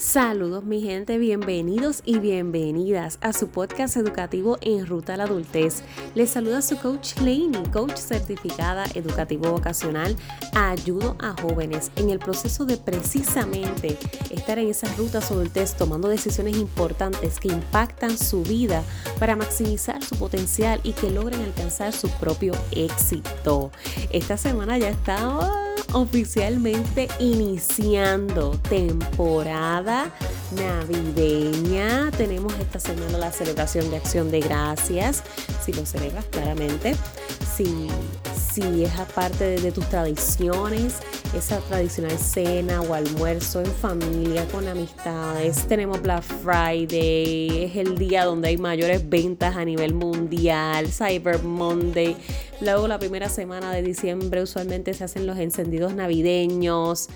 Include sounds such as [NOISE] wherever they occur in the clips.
Saludos mi gente, bienvenidos y bienvenidas a su podcast educativo en Ruta a la Adultez. Les saluda su coach Laney, coach certificada educativo vocacional. Ayudo a jóvenes en el proceso de precisamente estar en esas rutas adultez tomando decisiones importantes que impactan su vida para maximizar su potencial y que logren alcanzar su propio éxito. Esta semana ya está oficialmente iniciando temporada navideña. Tenemos esta semana la celebración de acción de gracias, si lo celebras claramente, si, si es aparte de, tus tradiciones, esa tradicional cena o almuerzo en familia, con amistades. Tenemos Black Friday, es el día donde hay mayores ventas a nivel mundial, Cyber Monday. Luego la primera semana de diciembre usualmente se hacen los encendidos navideños.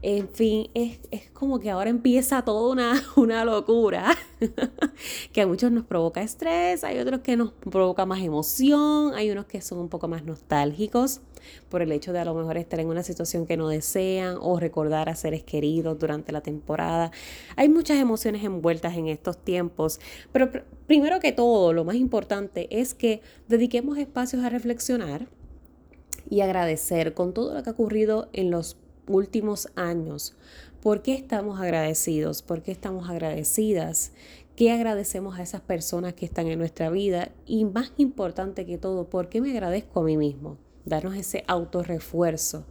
En fin, es, como que ahora empieza toda una, [LAUGHS] una locura [LAUGHS] que a muchos nos provoca estrés, hay otros que nos provoca más emoción, hay unos que son un poco más nostálgicos por el hecho de a lo mejor estar en una situación que no desean o recordar a seres queridos durante la temporada. Hay muchas emociones envueltas en estos tiempos, pero primero que todo, lo más importante es que dediquemos espacios a reflexionar y agradecer con todo lo que ha ocurrido en los últimos años. ¿Por qué estamos agradecidos? ¿Por qué estamos agradecidas? ¿Qué agradecemos a esas personas que están en nuestra vida? Y más importante que todo, ¿por qué me agradezco a mí mismo? Darnos ese autorrefuerzo,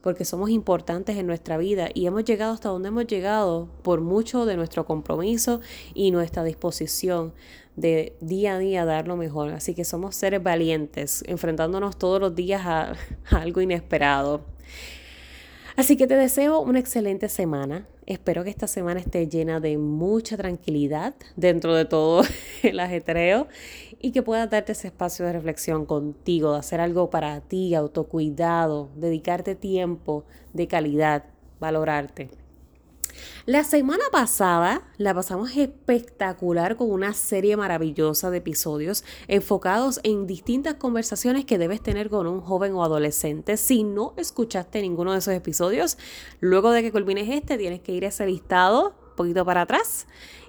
porque somos importantes en nuestra vida y hemos llegado hasta donde hemos llegado por mucho de nuestro compromiso y nuestra disposición de día a día dar lo mejor. Así que somos seres valientes, enfrentándonos todos los días a, [LAUGHS] a algo inesperado. Así que te deseo una excelente semana. Espero que esta semana esté llena de mucha tranquilidad dentro de todo [LAUGHS] el ajetreo y que puedas darte ese espacio de reflexión contigo, de hacer algo para ti, autocuidado, dedicarte tiempo de calidad, valorarte. La semana pasada la pasamos espectacular con una serie maravillosa de episodios enfocados en distintas conversaciones que debes tener con un joven o adolescente. Si no escuchaste ninguno de esos episodios, luego de que culmines este, tienes que ir a ese listado un poquito para atrás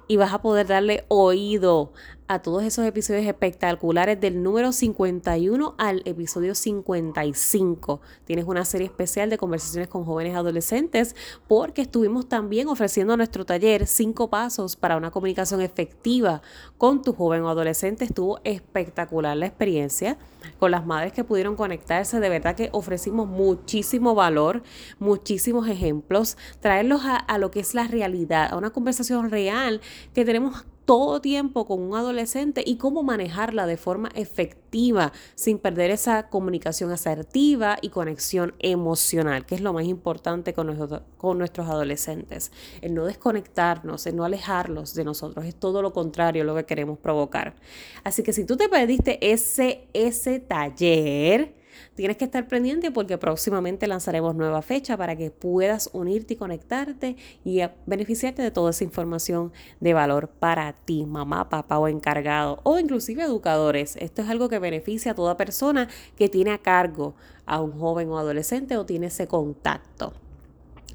y vas a poder darle oído a todos esos episodios espectaculares del número 51 al episodio 55. Tienes una serie especial de conversaciones con jóvenes adolescentes porque estuvimos también ofreciendo nuestro taller 5 pasos para una comunicación efectiva con tu joven o adolescente. Estuvo espectacular la experiencia con las madres que pudieron conectarse. De verdad que ofrecimos muchísimo valor, muchísimos ejemplos, traerlos a, a lo que es la realidad, a una conversación real que tenemos todo tiempo con un adolescente y cómo manejarla de forma efectiva sin perder esa comunicación asertiva y conexión emocional, que es lo más importante con, con nuestros adolescentes. El no desconectarnos, el no alejarlos de nosotros, es todo lo contrario lo que queremos provocar. Así que si tú te pediste ese, ese taller, Tienes que estar pendiente porque próximamente lanzaremos nueva fecha para que puedas unirte y conectarte y beneficiarte de toda esa información de valor para ti, mamá, papá o encargado o inclusive educadores. Esto es algo que beneficia a toda persona que tiene a cargo a un joven o adolescente o tiene ese contacto.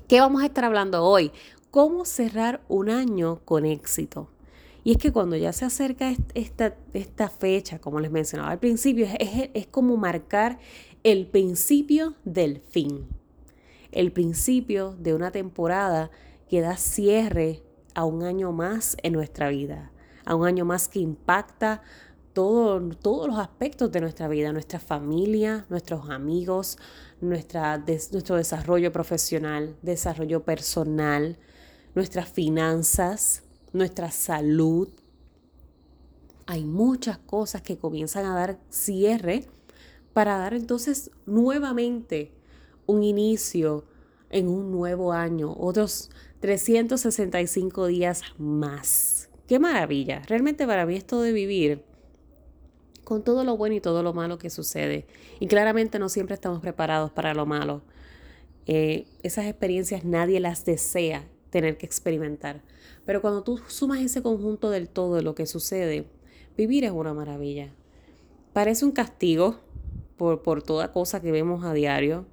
¿Qué vamos a estar hablando hoy? ¿Cómo cerrar un año con éxito? Y es que cuando ya se acerca esta, esta fecha, como les mencionaba al principio, es, es como marcar el principio del fin, el principio de una temporada que da cierre a un año más en nuestra vida, a un año más que impacta todo, todos los aspectos de nuestra vida, nuestra familia, nuestros amigos, nuestra, nuestro desarrollo profesional, desarrollo personal, nuestras finanzas, nuestra salud. Hay muchas cosas que comienzan a dar cierre para dar entonces nuevamente un inicio en un nuevo año, otros 365 días más. Qué maravilla. Realmente para mí esto de vivir con todo lo bueno y todo lo malo que sucede. Y claramente no siempre estamos preparados para lo malo. Eh, esas experiencias nadie las desea tener que experimentar. Pero cuando tú sumas ese conjunto del todo de lo que sucede, vivir es una maravilla. Parece un castigo por, por toda cosa que vemos a diario,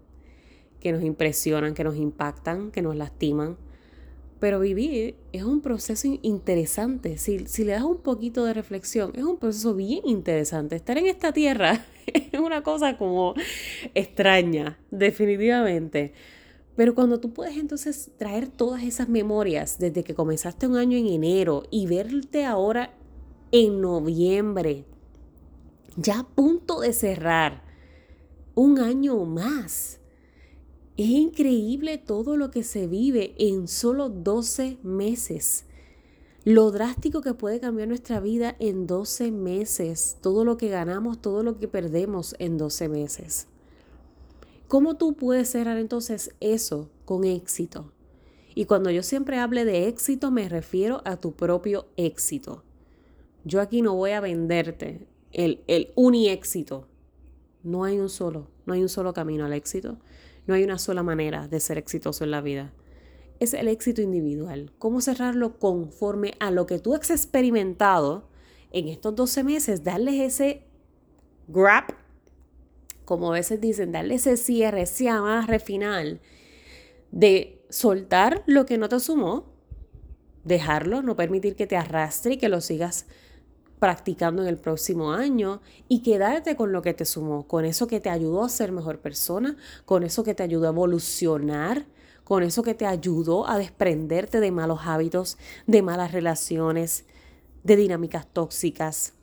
que nos impresionan, que nos impactan, que nos lastiman. Pero vivir es un proceso interesante. Si, si, le das un poquito de reflexión, es un proceso bien interesante. Estar en esta tierra [LAUGHS] es una cosa como extraña, definitivamente. Pero cuando tú puedes entonces traer todas esas memorias desde que comenzaste un año en enero y verte ahora en noviembre, ya a punto de cerrar un año más es increíble todo lo que se vive en solo 12 meses. Lo drástico que puede cambiar nuestra vida en 12 meses. Todo lo que ganamos, todo lo que perdemos en 12 meses. ¿Cómo tú puedes cerrar entonces eso con éxito? Y cuando yo siempre hable de éxito, me refiero a tu propio éxito. Yo aquí no voy a venderte el, el éxito. No hay un solo, no hay un solo camino al éxito. No hay una sola manera de ser exitoso en la vida. Es el éxito individual. ¿Cómo cerrarlo conforme a lo que tú has experimentado en estos 12 meses? Darles ese grab, como a veces dicen, darle ese cierre, ese amarre final de soltar lo que no te sumó, dejarlo, no permitir que te arrastre y que lo sigas practicando en el próximo año y quedarte con lo que te sumó, con eso que te ayudó a ser mejor persona, con eso que te ayudó a evolucionar, con eso que te ayudó a desprenderte de malos hábitos, de malas relaciones, de dinámicas tóxicas.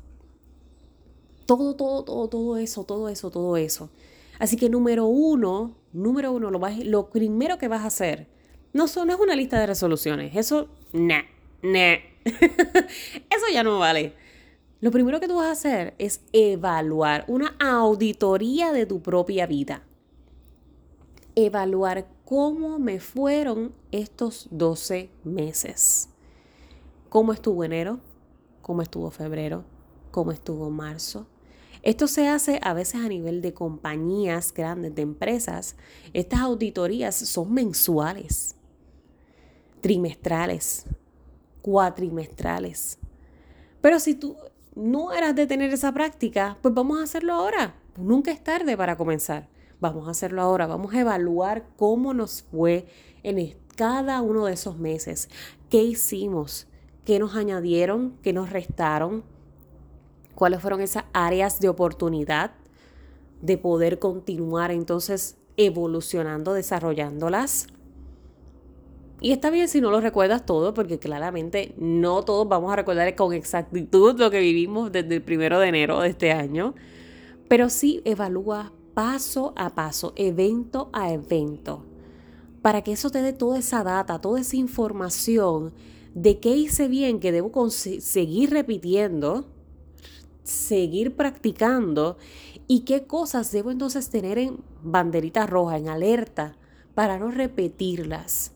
Todo, todo, todo, todo eso, todo eso, todo eso. Así que número uno, número uno, lo, lo primero que vas a hacer, no, no es una lista de resoluciones, eso, nah, nah. [LAUGHS] eso ya no vale. Lo primero que tú vas a hacer es evaluar una auditoría de tu propia vida. Evaluar cómo me fueron estos 12 meses. ¿Cómo estuvo enero? ¿Cómo estuvo febrero? ¿Cómo estuvo marzo? Esto se hace a veces a nivel de compañías grandes, de empresas. Estas auditorías son mensuales, trimestrales, cuatrimestrales. Pero si tú no eras de tener esa práctica, pues vamos a hacerlo ahora. Nunca es tarde para comenzar. Vamos a hacerlo ahora. Vamos a evaluar cómo nos fue en cada uno de esos meses. ¿Qué hicimos? ¿Qué nos añadieron? ¿Qué nos restaron? ¿Cuáles fueron esas áreas de oportunidad de poder continuar entonces evolucionando, desarrollándolas? Y está bien si no lo recuerdas todo, porque claramente no todos vamos a recordar con exactitud lo que vivimos desde el primero de enero de este año, pero sí evalúa paso a paso, evento a evento, para que eso te dé toda esa data, toda esa información de qué hice bien, que debo seguir repitiendo, seguir practicando y qué cosas debo entonces tener en banderita roja, en alerta, para no repetirlas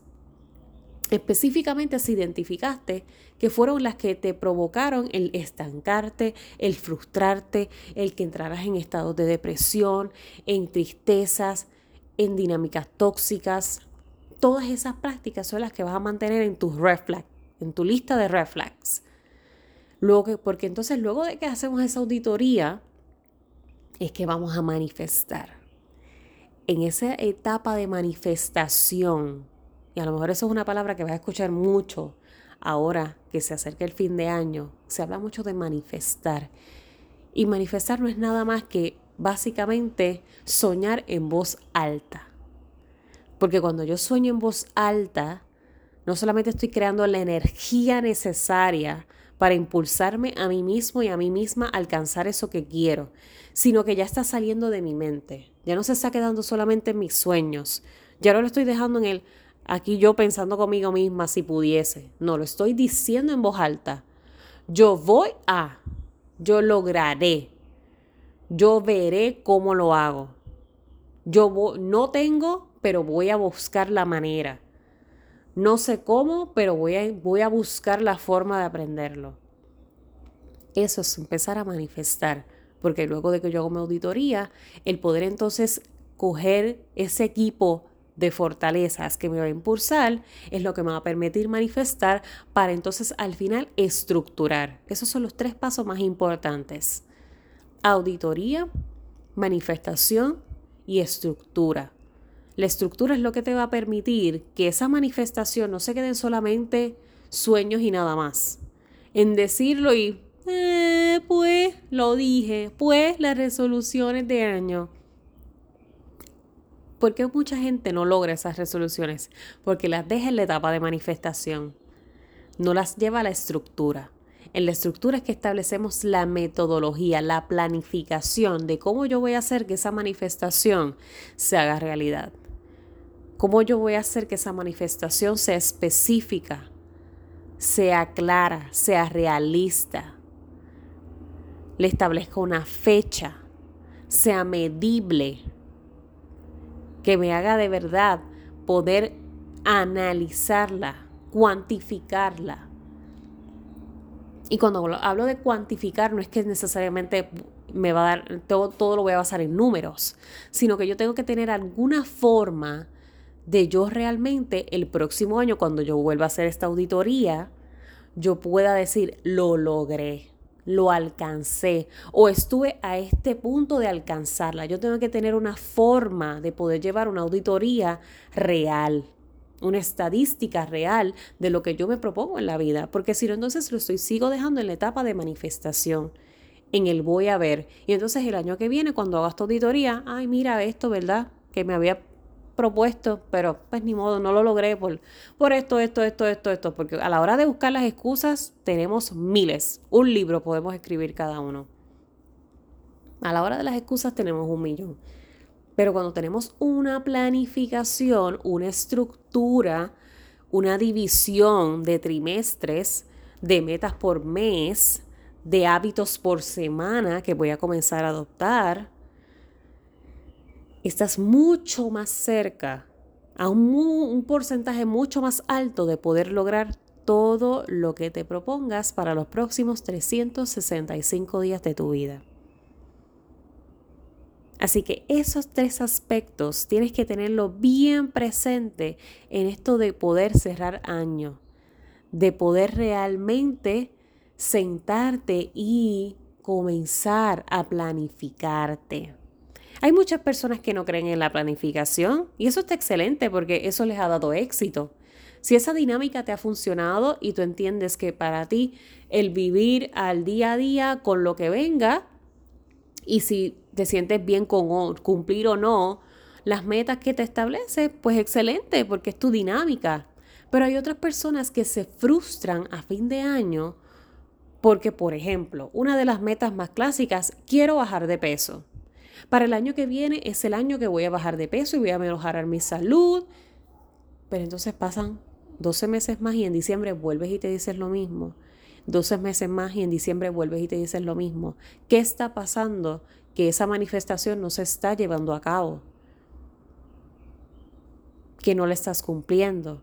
específicamente si identificaste que fueron las que te provocaron el estancarte, el frustrarte, el que entraras en estados de depresión, en tristezas, en dinámicas tóxicas. Todas esas prácticas son las que vas a mantener en tu reflex, en tu lista de reflex. Luego, porque entonces luego de que hacemos esa auditoría, es que vamos a manifestar. En esa etapa de manifestación, y a lo mejor eso es una palabra que vas a escuchar mucho ahora que se acerca el fin de año. Se habla mucho de manifestar. Y manifestar no es nada más que básicamente soñar en voz alta. Porque cuando yo sueño en voz alta, no solamente estoy creando la energía necesaria para impulsarme a mí mismo y a mí misma a alcanzar eso que quiero, sino que ya está saliendo de mi mente. Ya no se está quedando solamente en mis sueños. Ya no lo estoy dejando en el, Aquí yo pensando conmigo misma si pudiese. No, lo estoy diciendo en voz alta. Yo voy a, yo lograré, yo veré cómo lo hago. Yo no tengo, pero voy a buscar la manera. No sé cómo, pero voy a, voy a buscar la forma de aprenderlo. Eso es empezar a manifestar, porque luego de que yo hago mi auditoría, el poder entonces coger ese equipo de fortalezas que me va a impulsar es lo que me va a permitir manifestar para entonces al final estructurar. Esos son los tres pasos más importantes. Auditoría, manifestación y estructura. La estructura es lo que te va a permitir que esa manifestación no se quede solamente sueños y nada más. En decirlo y, eh, pues, lo dije, pues las resoluciones de año. ¿Por qué mucha gente no logra esas resoluciones? Porque las deja en la etapa de manifestación. No las lleva a la estructura. En la estructura es que establecemos la metodología, la planificación de cómo yo voy a hacer que esa manifestación se haga realidad. Cómo yo voy a hacer que esa manifestación sea específica, sea clara, sea realista. Le establezca una fecha, sea medible, que me haga de verdad poder analizarla, cuantificarla. Y cuando hablo de cuantificar, no es que necesariamente me va a dar, todo, todo lo voy a basar en números, sino que yo tengo que tener alguna forma de yo realmente el próximo año, cuando yo vuelva a hacer esta auditoría, yo pueda decir, lo logré, lo alcancé o estuve a este punto de alcanzarla. Yo tengo que tener una forma de poder llevar una auditoría real una estadística real de lo que yo me propongo en la vida, porque si no, entonces lo estoy, sigo dejando en la etapa de manifestación, en el voy a ver. Y entonces el año que viene, cuando haga esta auditoría, ay, mira esto, ¿verdad? Que me había propuesto, pero pues ni modo, no lo logré por, por esto, esto, esto, esto, esto, porque a la hora de buscar las excusas tenemos miles, un libro podemos escribir cada uno. A la hora de las excusas tenemos un millón. Pero cuando tenemos una planificación, una estructura, una división de trimestres, de metas por mes, de hábitos por semana que voy a comenzar a adoptar, estás mucho más cerca, a un, un, porcentaje mucho más alto de poder lograr todo lo que te propongas para los próximos 365 días de tu vida. Así que esos tres aspectos tienes que tenerlo bien presente en esto de poder cerrar año, de poder realmente sentarte y comenzar a planificarte. Hay muchas personas que no creen en la planificación y eso está excelente porque eso les ha dado éxito. Si esa dinámica te ha funcionado y tú entiendes que para ti el vivir al día a día con lo que venga, y si te sientes bien con cumplir o no las metas que te establece, pues excelente, porque es tu dinámica. Pero hay otras personas que se frustran a fin de año porque, por ejemplo, una de las metas más clásicas, quiero bajar de peso. Para el año que viene es el año que voy a bajar de peso y voy a mejorar mi salud. Pero entonces pasan 12 meses más y en diciembre vuelves y te dices lo mismo. 12 meses más y en diciembre vuelves y te dices lo mismo. ¿Qué está pasando? Que esa manifestación no se está llevando a cabo. Que no la estás cumpliendo.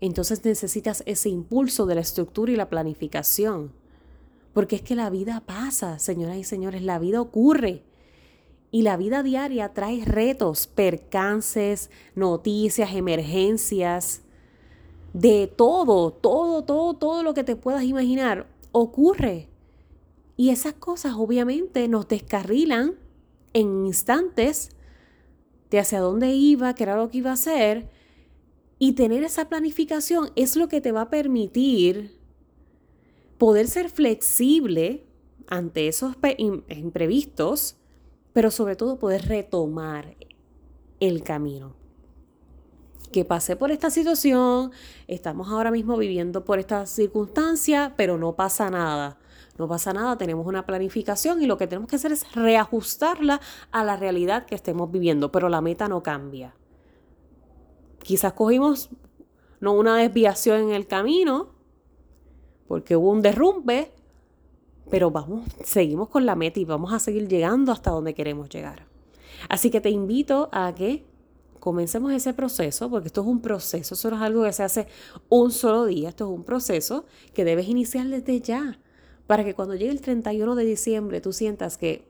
Entonces necesitas ese impulso de la estructura y la planificación. Porque es que la vida pasa, señoras y señores, la vida ocurre. Y la vida diaria trae retos, percances, noticias, emergencias de todo, todo, todo, todo lo que te puedas imaginar ocurre. Y esas cosas obviamente nos descarrilan en instantes de hacia dónde iba, qué era lo que iba a hacer. Y tener esa planificación es lo que te va a permitir poder ser flexible ante esos imprevistos, pero sobre todo poder retomar el camino que pasé por esta situación, estamos ahora mismo viviendo por esta circunstancia, pero no pasa nada. No pasa nada, tenemos una planificación y lo que tenemos que hacer es reajustarla a la realidad que estemos viviendo, pero la meta no cambia. Quizás cogimos no una desviación en el camino, porque hubo un derrumbe, pero vamos, seguimos con la meta y vamos a seguir llegando hasta donde queremos llegar. Así que te invito a que comencemos ese proceso, porque esto es un proceso, eso no es algo que se hace un solo día, esto es un proceso que debes iniciar desde ya, para que cuando llegue el 31 de diciembre tú sientas que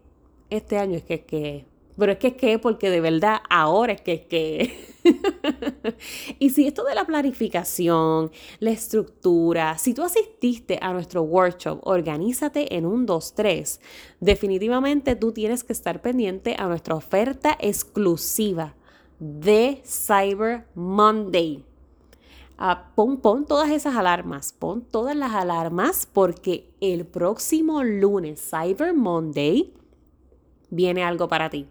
este año es que que, pero es que es que porque de verdad ahora es que es que. [LAUGHS] y si esto de la planificación, la estructura, si tú asististe a nuestro workshop, organízate en un 2-3, definitivamente tú tienes que estar pendiente a nuestra oferta exclusiva de Cyber Monday. Ah, pon, pon todas esas alarmas, pon todas las alarmas porque el próximo lunes, Cyber Monday, viene algo para ti.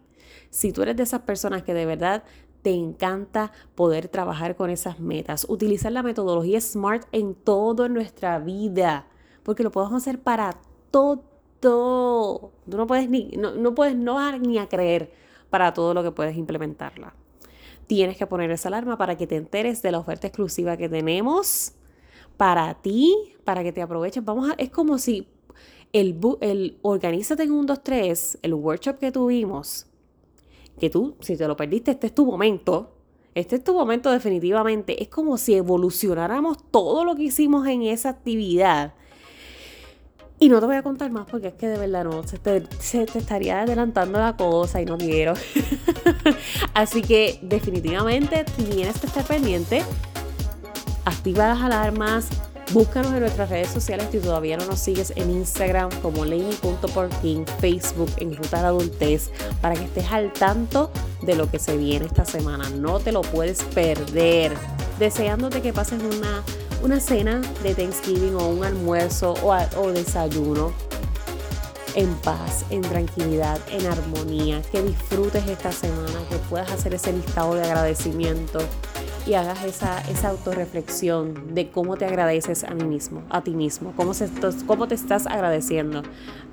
Si tú eres de esas personas que de verdad te encanta poder trabajar con esas metas, utilizar la metodología SMART en toda nuestra vida, porque lo podemos hacer para todo. Tú no puedes ni, no, no puedes no ni a creer para todo lo que puedes implementarla. Tienes que poner esa alarma para que te enteres de la oferta exclusiva que tenemos para ti, para que te aproveches. Vamos a, es como si el, el Organízate en un 2, 3, el workshop que tuvimos, que tú, si te lo perdiste, este es tu momento. Este es tu momento definitivamente. Es como si evolucionáramos todo lo que hicimos en esa actividad. Y no te voy a contar más porque es que de verdad no, se te, se te estaría adelantando la cosa y no quiero. [LAUGHS] Así que definitivamente tienes que estar pendiente. Activa las alarmas, Búscanos en nuestras redes sociales si todavía no nos sigues en Instagram como Laney.porking, Facebook en Ruta de Adultez, para que estés al tanto de lo que se viene esta semana. No te lo puedes perder. Deseándote que pases una, una cena de Thanksgiving o un almuerzo o, o desayuno en paz, en tranquilidad, en armonía, que disfrutes esta semana, que puedas hacer ese listado de agradecimiento y hagas esa, esa autorreflexión de cómo te agradeces a mí mismo, a ti mismo, cómo, se, cómo te estás agradeciendo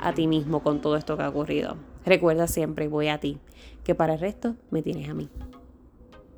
a ti mismo con todo esto que ha ocurrido. Recuerda siempre, voy a ti, que para el resto me tienes a mí.